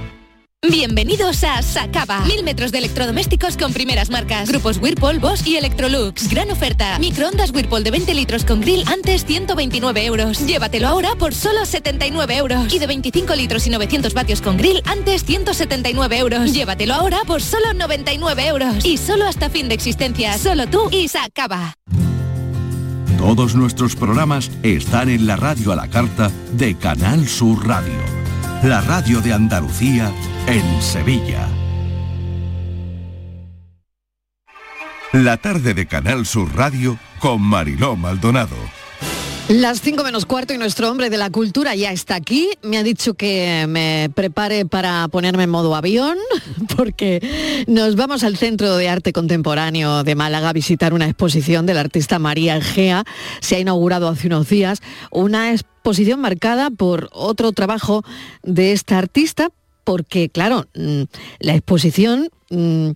Bienvenidos a Sacaba. Mil metros de electrodomésticos con primeras marcas. Grupos Whirlpool, Bosch y Electrolux. Gran oferta. Microondas Whirlpool de 20 litros con grill antes 129 euros. Llévatelo ahora por solo 79 euros. Y de 25 litros y 900 vatios con grill antes 179 euros. Llévatelo ahora por solo 99 euros. Y solo hasta fin de existencia. Solo tú y Sacaba. Todos nuestros programas están en la radio a la carta de Canal Sur Radio. La radio de Andalucía en Sevilla. La tarde de Canal Sur Radio con Mariló Maldonado. Las 5 menos cuarto y nuestro hombre de la cultura ya está aquí. Me ha dicho que me prepare para ponerme en modo avión [laughs] porque nos vamos al Centro de Arte Contemporáneo de Málaga a visitar una exposición del artista María Egea. Se ha inaugurado hace unos días una exposición marcada por otro trabajo de esta artista porque, claro, mm, la exposición mm,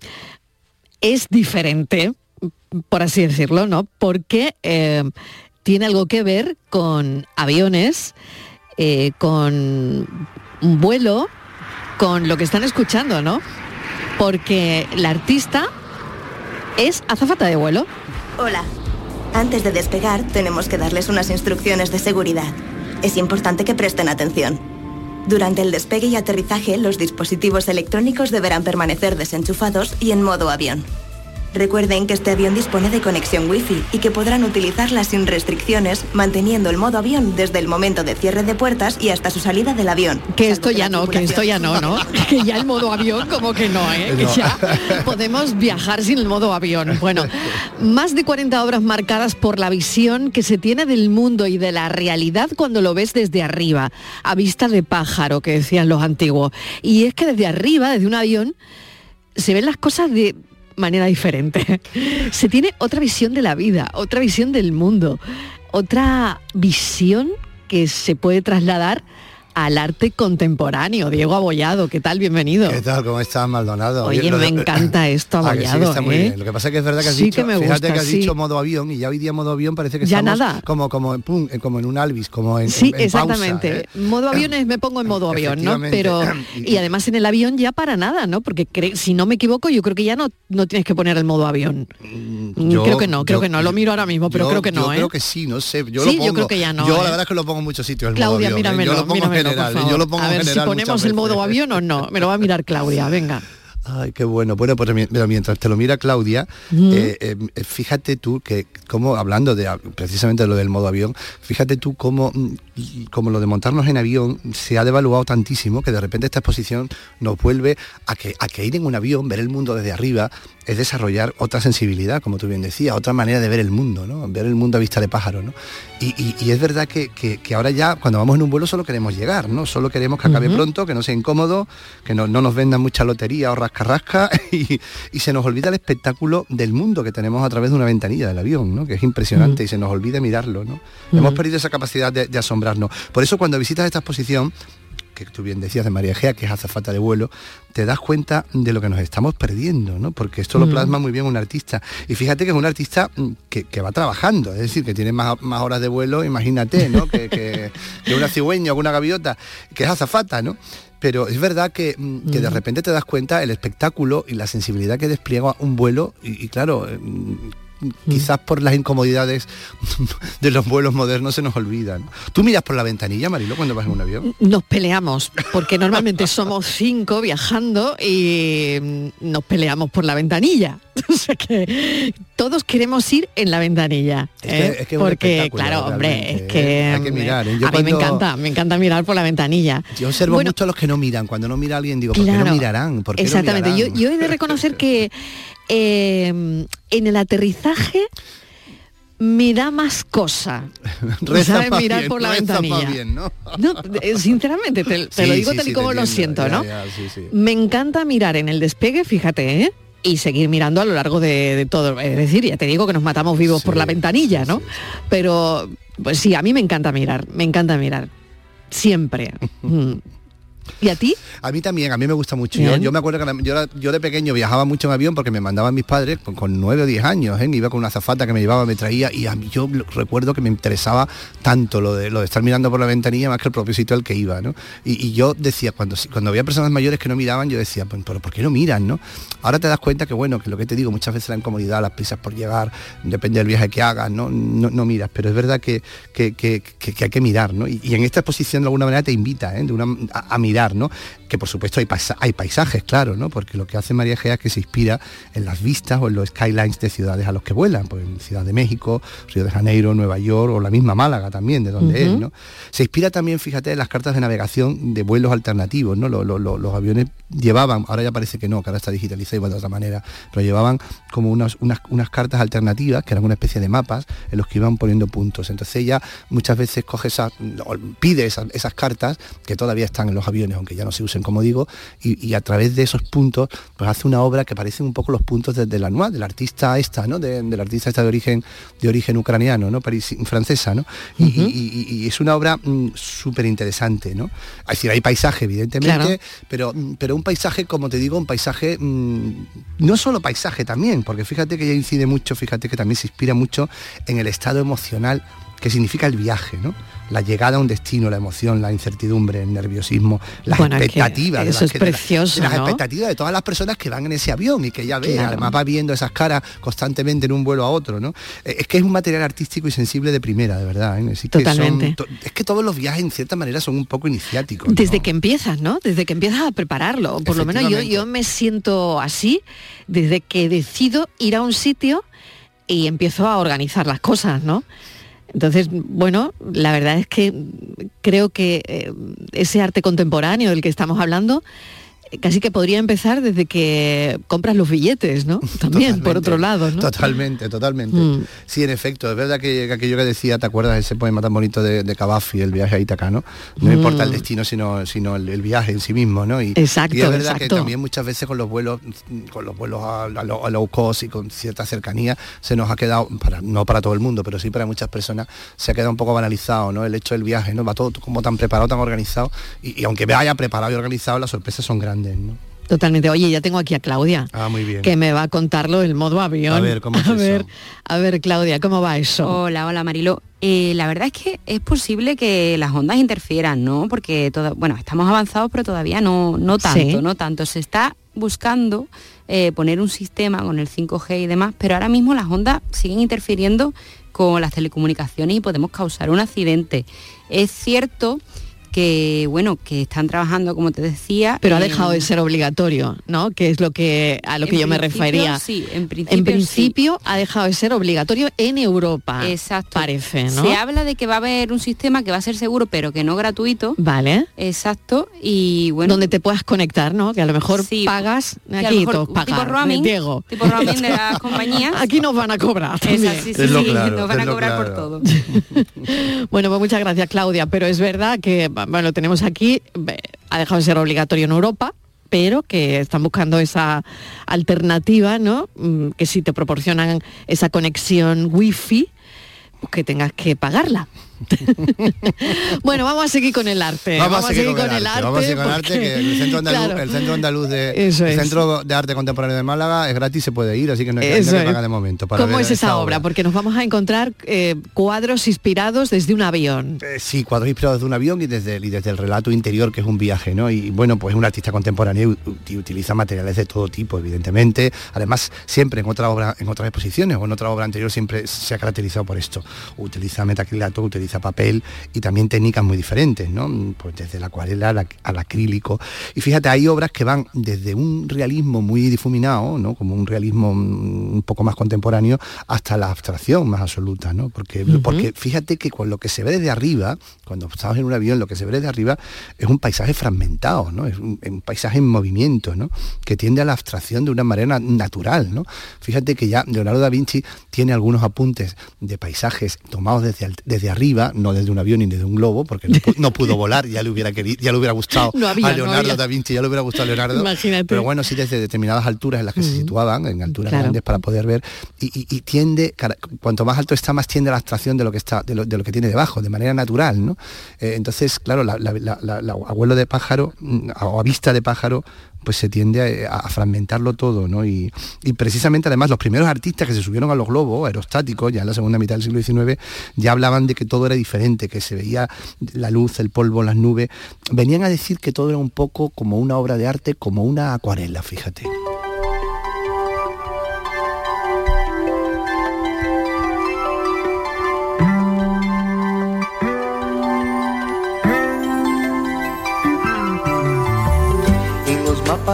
es diferente, por así decirlo, ¿no? Porque eh, tiene algo que ver con aviones, eh, con vuelo, con lo que están escuchando, ¿no? Porque la artista es azafata de vuelo. Hola. Antes de despegar, tenemos que darles unas instrucciones de seguridad. Es importante que presten atención. Durante el despegue y aterrizaje, los dispositivos electrónicos deberán permanecer desenchufados y en modo avión. Recuerden que este avión dispone de conexión Wi-Fi y que podrán utilizarla sin restricciones, manteniendo el modo avión desde el momento de cierre de puertas y hasta su salida del avión. Que esto ya no, que esto ya no, ¿no? [laughs] Que ya el modo avión como que no, ¿eh? Que No. ya podemos viajar sin el modo avión. Bueno, más de 40 obras marcadas por la visión que se tiene del mundo y de la realidad cuando lo ves desde arriba, a vista de pájaro, que decían los antiguos. Y es que desde arriba, desde un avión, se ven las cosas de manera diferente. [laughs] Se tiene otra visión de la vida, otra visión del mundo, otra visión que se puede trasladar al arte contemporáneo. Diego Abollado, ¿qué tal? Bienvenido. ¿Qué tal? ¿Cómo estás, Maldonado? Oye, me de- encanta [clears throat] esto, Ah, que sí, Abollado. está muy ¿eh? bien. Lo que pasa es que es verdad que has Sí dicho, que me fíjate gusta, que has sí. dicho modo avión y ya hoy día modo avión parece que Ya estamos nada. como como en, pum, en- como en un Alvis, como en, Sí, en- en pausa, exactamente. ¿eh? Modo avión es me pongo en modo avión, ¿no? Pero [clears throat] y además en el avión ya para nada, ¿no? Porque cre- si no me equivoco, yo creo que ya no no tienes que poner el modo avión. Mm, Yo- creo que no, creo yo- que no. Lo miro ahora mismo, pero Yo- creo que no, Yo ¿eh? creo que sí, no sé. Yo Sí, lo yo creo que ya no, Yo ¿eh? la verdad es que lo pongo en muchos sitios. El Claudia, ¿eh? míramelo, A ver si ponemos el modo avión o no. Me lo va a mirar Claudia, venga. Ay, qué bueno. Bueno, pues pero mientras te lo mira Claudia, eh, eh, fíjate tú que, como hablando de precisamente de lo del modo avión, fíjate tú cómo, mm, como lo de montarnos en avión se ha devaluado tantísimo que de repente esta exposición nos vuelve a que, a que ir en un avión, ver el mundo desde arriba, es desarrollar otra sensibilidad, como tú bien decías, otra manera de ver el mundo, ¿no? Ver el mundo a vista de pájaro, ¿no? Y, y- y es verdad que, que- que ahora ya, cuando vamos en un vuelo, solo queremos llegar, ¿no? Solo queremos que acabe pronto, que no sea incómodo, que no, no nos vendan mucha lotería o rascarrasca [laughs] y, y se nos olvida el espectáculo del mundo que tenemos a través de una ventanilla del avión, ¿no? Que es impresionante y se nos olvida mirarlo, ¿no? Hemos perdido esa capacidad de, de Por eso cuando visitas esta exposición, que tú bien decías de María Egea, que es azafata de vuelo, te das cuenta de lo que nos estamos perdiendo, ¿no? Porque esto lo Mm. plasma muy bien un artista. Y fíjate que es un artista mm, que, que va trabajando, es decir, que tiene más, más horas de vuelo, imagínate, ¿no? que, que- que una cigüeña o una gaviota, que es azafata, ¿no? Pero es verdad que, mm, que de repente te das cuenta el espectáculo y la sensibilidad que despliega un vuelo y, y claro, eh, quizás por las incomodidades [laughs] de los vuelos modernos se nos olvidan. ¿Tú miras por la ventanilla, Marilo, cuando vas en un avión? Nos peleamos, porque normalmente somos [laughs] cinco viajando y mm, nos peleamos por la ventanilla. [laughs] O sea que todos queremos ir en la ventanilla. Es que- ¿eh? es que es un porque, claro, hombre, es realmente, que, ¿eh? Hay que mm, mirar, ¿eh? A mí me encanta, me encanta mirar por la ventanilla. Yo observo Bueno, mucho a los que no miran. Cuando no mira a alguien digo, ¿por qué no mirarán? ¿Por qué no Exactamente. yo he de reconocer que eh, en el aterrizaje me da más cosa. [laughs] Reza ¿sabes? más Mirar bien, por la reza más ventanilla. bien, ¿no? No, sinceramente, te, te Sí, lo digo sí, tal y sí, como lo siento, ya, ¿no? ya. Me encanta mirar en el despegue, fíjate, ¿eh? y seguir mirando a lo largo de, de todo. Es decir, ya te digo que nos matamos vivos por la ventanilla, ¿no? Pero, pues sí, a mí me encanta mirar, me encanta mirar. siempre. [laughs] ¿Y a ti? A mí también, a mí me gusta mucho. Yo, yo, me acuerdo que yo, yo, de pequeño viajaba mucho en avión porque me mandaban mis padres con, nueve o diez años, ¿eh? iba con una zafata que me llevaba, me traía y a mí yo recuerdo que me interesaba tanto lo de, lo de estar mirando por la ventanilla más que el propio sitio al que iba, ¿no? Y, yo decía, cuando, cuando había personas mayores que no miraban, yo decía, pues, pero ¿por qué no miran, no? Ahora te das cuenta que, bueno, que lo que te digo, muchas veces la incomodidad, las prisas por llegar, depende del viaje que hagas, no, no, miras, pero es verdad que, que, hay que mirar, ¿no? Y, en esta exposición de alguna manera te invita ¿eh? de una, a, mirar, ¿no? Que por supuesto hay, hay paisajes, claro, ¿no? Porque lo que hace María Gea es que se inspira en las vistas o en los skylines de ciudades a los que vuelan, pues en Ciudad de México, Río de Janeiro, Nueva York o la misma Málaga también, de donde es, ¿no? Se inspira también, fíjate, en las cartas de navegación de vuelos alternativos, ¿no? los aviones llevaban, ahora ya parece que no, que ahora está digitalizado igual de otra manera, pero llevaban como unas, unas, unas, cartas alternativas, que eran una especie de mapas, en los que iban poniendo puntos. Entonces ella muchas veces coge esas, pide esas, esas cartas, que todavía están en los aviones, aunque ya no se usen como digo, y, a través de esos puntos, pues hace una obra que parecen un poco los puntos de, la anual, del artista esta, ¿no? De, del artista esta de origen, de origen ucraniano, ¿no? francesa, ¿no? y, es una obra mm, súper interesante, ¿no? Es decir, hay paisaje, evidentemente, pero, mm, pero un paisaje, como te digo, un paisaje, mm, no solo paisaje también, porque fíjate que ella incide mucho, fíjate que también se inspira mucho en el estado emocional que significa el viaje, ¿no? La llegada a un destino, la emoción, la incertidumbre, el nerviosismo, las expectativas. eso es precioso. las expectativas de todas las personas que van en ese avión y que ella ve, además va viendo esas caras constantemente en un vuelo a otro, ¿no? Eh, es que es un material artístico y sensible de primera, de verdad. ¿eh? Totalmente. es que todos los viajes en cierta manera son un poco iniciáticos. Desde que empiezas, ¿no? Desde que empiezas a prepararlo. Por lo menos yo, yo me siento así desde que decido ir a un sitio y empiezo a organizar las cosas, ¿no? Entonces, bueno, la verdad es que creo que eh, ese arte contemporáneo del que estamos hablando casi que podría empezar desde que compras los billetes, ¿no? [laughs] También, por otro lado, ¿no? Totalmente, totalmente. Mm. Sí, en efecto, es verdad que, aquello que decía, ¿te acuerdas ese poema tan bonito de, de el viaje a Ítaca, ¿no? No importa el mm. destino, sino, sino el, viaje en sí mismo, ¿no? Y, exacto, y es verdad que también muchas veces con los vuelos, con los vuelos a, low cost y con cierta cercanía, se nos ha quedado, para, no para todo el mundo, pero sí para muchas personas, se ha quedado un poco banalizado, ¿no? El hecho del viaje, ¿no? Va todo como tan preparado, tan organizado, y, y aunque vaya preparado y organizado, las sorpresas son grandes. Totalmente. Oye, ya tengo aquí a Claudia. Ah, muy bien. Que me va a contarlo el modo avión. A ver, ¿cómo [laughs] es a ver, a ver, Claudia, ¿cómo va eso? Hola, hola, Marilo. Eh, la verdad es que es posible que las ondas interfieran, ¿no? Porque, todo, bueno, estamos avanzados, pero todavía no, no tanto, no tanto. Se está buscando eh, poner un sistema con el 5G y demás, pero ahora mismo las ondas siguen interfiriendo con las telecomunicaciones y podemos causar un accidente. Es cierto que bueno, que están trabajando, como te decía. Pero ha dejado de ser obligatorio, ¿no? Que es lo que a lo que yo me refería. Sí, en principio. En principio ha dejado de ser obligatorio en Europa. Exacto. Parece, ¿no? Se habla de que va a haber un sistema que va a ser seguro, pero que no gratuito. Vale. Exacto. Y bueno. Donde te puedas conectar, ¿no? Que a lo mejor pagas aquí todos Tipo roaming, Diego. Tipo roaming de las [laughs] compañías. Aquí nos van a cobrar. sí, sí, sí, nos van a cobrar por todo. [laughs] bueno, pues muchas gracias, Claudia. Pero es verdad que bueno, lo tenemos aquí, ha dejado de ser obligatorio en Europa, pero que están buscando esa alternativa, ¿no? Mm, que si te proporcionan esa conexión wifi, pues que tengas que pagarla. [laughs] bueno, vamos a seguir con el arte. Vamos, a seguir con, el arte. Vamos a seguir con el arte, que el centro andaluz, [laughs] el centro andaluz de el centro de arte contemporáneo de Málaga es gratis, se puede ir, así que no hay, que pagar de momento. ¿Cómo es esa obra? Porque nos vamos a encontrar eh, cuadros inspirados desde un avión. Eh, sí, cuadros inspirados desde un avión y desde, y desde el relato interior, que es un viaje, ¿no? Y bueno, pues un artista contemporáneo utiliza materiales de todo tipo, evidentemente. Además, siempre en otra obra, en otras exposiciones o en otra obra anterior siempre se ha caracterizado por esto. Utiliza metacrilato, utiliza papel y también técnicas muy diferentes, ¿no? Pues desde la acuarela al, acrílico. Y fíjate, hay obras que van desde un realismo muy difuminado, ¿no? Como un realismo un poco más contemporáneo, hasta la abstracción más absoluta, ¿no? Porque, porque fíjate que con lo que se ve desde arriba, cuando estamos en un avión, lo que se ve desde arriba es un paisaje fragmentado, ¿no? Es un, paisaje en movimiento, ¿no? Que tiende a la abstracción de una manera natural, ¿no? Fíjate que ya Leonardo da Vinci tiene algunos apuntes de paisajes tomados desde, desde arriba no desde un avión ni desde un globo, porque no, pudo [laughs] volar, ya le hubiera querido, ya le hubiera gustado a Leonardo da Vinci, ya le hubiera gustado a Leonardo. Imagínate. Pero bueno, sí desde determinadas alturas en las que se situaban, en alturas grandes para poder ver, y, tiende, cuanto más alto está, más tiende a la abstracción de lo que está, de lo, que tiene debajo, de manera natural, ¿no? Eh, entonces, claro, la, abuelo de pájaro, mm, o a vista de pájaro, pues se tiende a, fragmentarlo todo, ¿no? Y, precisamente además los primeros artistas que se subieron a los globos aerostáticos, ya en la segunda mitad del siglo XIX, ya hablaban de que todo era diferente, que se veía la luz, el polvo, las nubes. Venían a decir que todo era un poco como una obra de arte, como una acuarela, fíjate.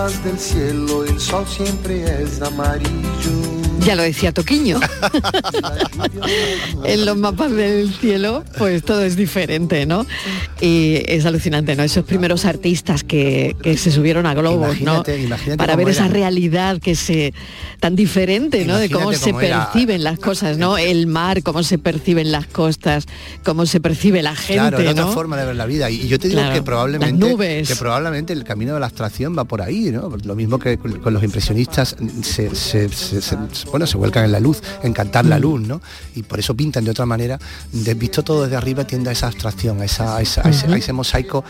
Del cielo, el sol siempre es amarillo. Ya lo decía Toquiño. [laughs] en los mapas del cielo, pues todo es diferente, ¿no? Y es alucinante, ¿no? Esos primeros artistas que, se subieron a globos, ¿no? Para ver esa realidad que se tan diferente, ¿no? De cómo, se perciben las cosas, ¿no? El mar, cómo se perciben las costas, cómo se percibe la gente. Claro, otra forma de ver la vida. Y yo te digo que probablemente que probablemente el camino de la abstracción va por ahí, ¿no? Lo mismo que con los impresionistas se, bueno, se vuelcan en la luz, en cantar la luz, ¿no? Y por eso pintan de otra manera. De, visto todo desde arriba tiende a esa abstracción, a, esa, ese, mosaico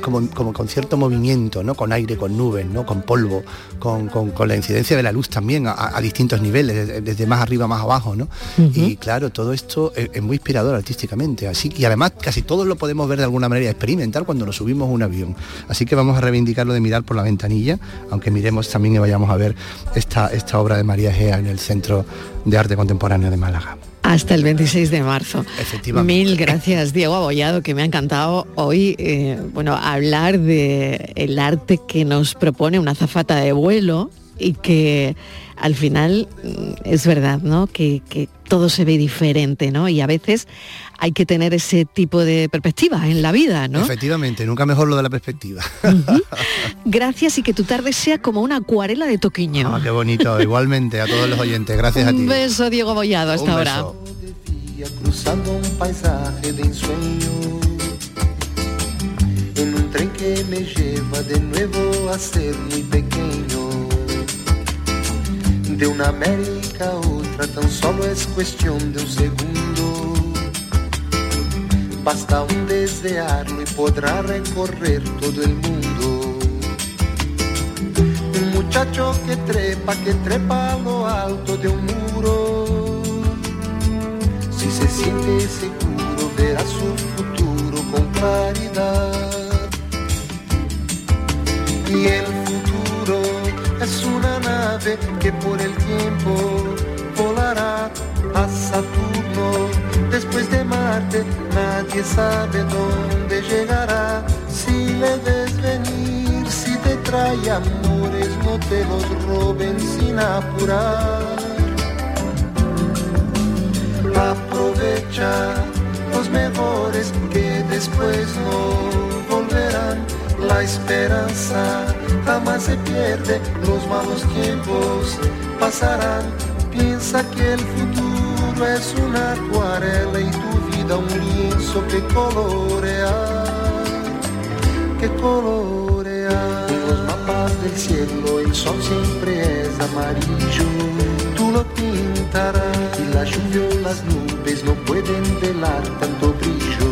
como, como, con cierto movimiento, ¿no? Con aire, con nubes, ¿no? Con polvo, con, la incidencia de la luz también a, distintos niveles, desde, más arriba más abajo, ¿no? Y claro, todo esto es, muy inspirador artísticamente. Así y además casi todos lo podemos ver de alguna manera, experimentar cuando nos subimos a un avión. Así que vamos a reivindicarlo de mirar por la ventanilla, aunque miremos también y vayamos a ver esta, esta obra de María Gea en el Centro de Arte Contemporáneo de Málaga. Hasta el 26 de marzo. Mil gracias, Diego Abollado, que me ha encantado hoy, eh, bueno, hablar de el arte que nos propone una zafata de vuelo y que al final mm, es verdad, ¿no? Que, que, todo se ve diferente, ¿no? Y a veces hay que tener ese tipo de perspectiva en la vida, ¿no? Efectivamente, nunca mejor lo de la perspectiva. [laughs] Gracias y que tu tarde sea como una acuarela de Toquiño. Ah, qué bonito, igualmente a todos los oyentes. Gracias a ti. Un beso, Diego Bollado, hasta ahora. Cruzando un paisaje de ensueño en un tren que me lleva de nuevo a ser muy pequeño de una América a otra tan solo es cuestión de un segundo. Basta un desearlo y podrá recorrer todo el mundo. Un muchacho que trepa, que trepa a lo alto de un muro. Si se siente seguro, verá su futuro con claridad. Y el futuro es una nave que por el tiempo volará a Saturno. Después de Marte nadie sabe dónde llegará. Si le ves venir, si te trae amores, no te los roben sin apurar. Aprovecha los mejores que después no volverán. La esperanza jamás se pierde, los malos tiempos pasarán. Piensa que el futuro es una acuarela y tu vida un lienzo que colorear, que colorear. En los mapas del cielo el sol siempre es amarillo, tú lo pintarás y la lluvia o las nubes no pueden velar tanto brillo,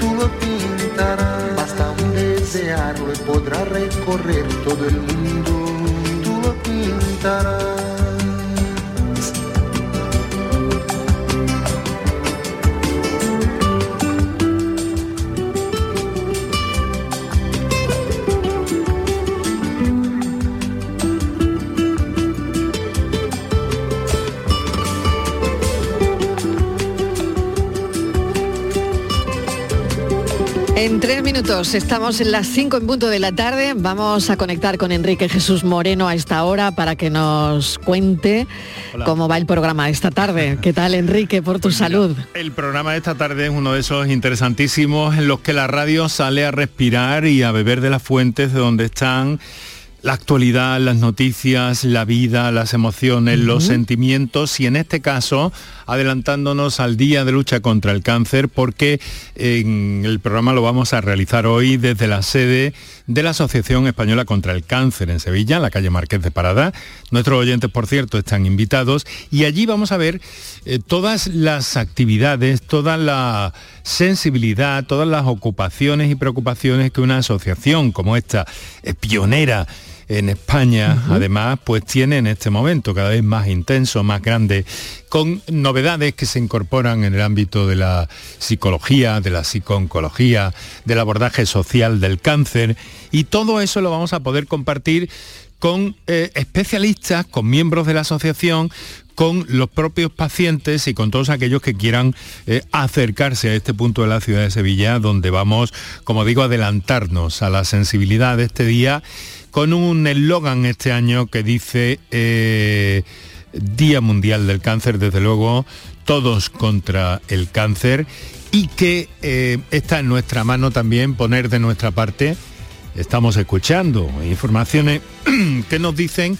tú lo pintarás. Basta un desearlo y podrá recorrer todo el mundo, tú lo pintarás. En tres minutos estamos en las cinco en punto de la tarde. Vamos a conectar con Enrique Jesús Moreno a esta hora para que nos cuente cómo va el programa esta tarde. ¿Qué tal, Enrique, por tu pues salud? El programa de esta tarde es uno de esos interesantísimos en los que la radio sale a respirar y a beber de las fuentes de donde están la actualidad, las noticias, la vida, las emociones, los sentimientos y en este caso adelantándonos al Día de Lucha contra el Cáncer porque en el programa lo vamos a realizar hoy desde la sede de la Asociación Española contra el Cáncer en Sevilla, en la calle Marqués de Parada. Nuestros oyentes, por cierto, están invitados y allí vamos a ver eh, todas las actividades, toda la sensibilidad, todas las ocupaciones y preocupaciones que una asociación como esta, es pionera en España, además, pues tiene en este momento cada vez más intenso, más grande, con novedades que se incorporan en el ámbito de la psicología, de la psicooncología, del abordaje social del cáncer, y todo eso lo vamos a poder compartir con eh, especialistas, con miembros de la asociación, con los propios pacientes y con todos aquellos que quieran eh, acercarse a este punto de la ciudad de Sevilla, donde vamos, como digo, a adelantarnos a la sensibilidad de este día con un eslogan este año que dice eh, Día Mundial del Cáncer, desde luego, todos contra el cáncer y que eh, está en nuestra mano también poner de nuestra parte. Estamos escuchando informaciones [clears throat] que nos dicen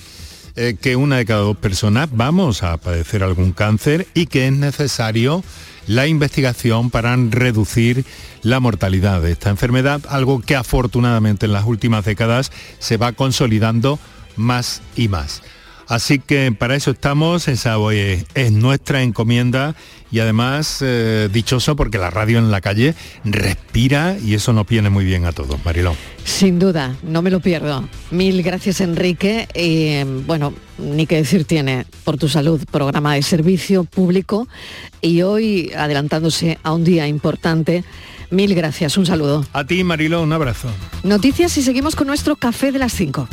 eh, que una de cada dos personas vamos a padecer algún cáncer y que es necesario la investigación para reducir la mortalidad de esta enfermedad, algo que afortunadamente en las últimas décadas se va consolidando más y más. Así que para eso estamos, esa es nuestra encomienda y además eh, dichoso porque la radio en la calle respira y eso nos viene muy bien a todos, Marilón. Sin duda, no me lo pierdo. Mil gracias Enrique. Y bueno, ni que decir tiene por tu salud, programa de servicio público y hoy adelantándose a un día importante. Mil gracias, un saludo. A ti Marilón, un abrazo. Noticias y seguimos con nuestro café de las 5.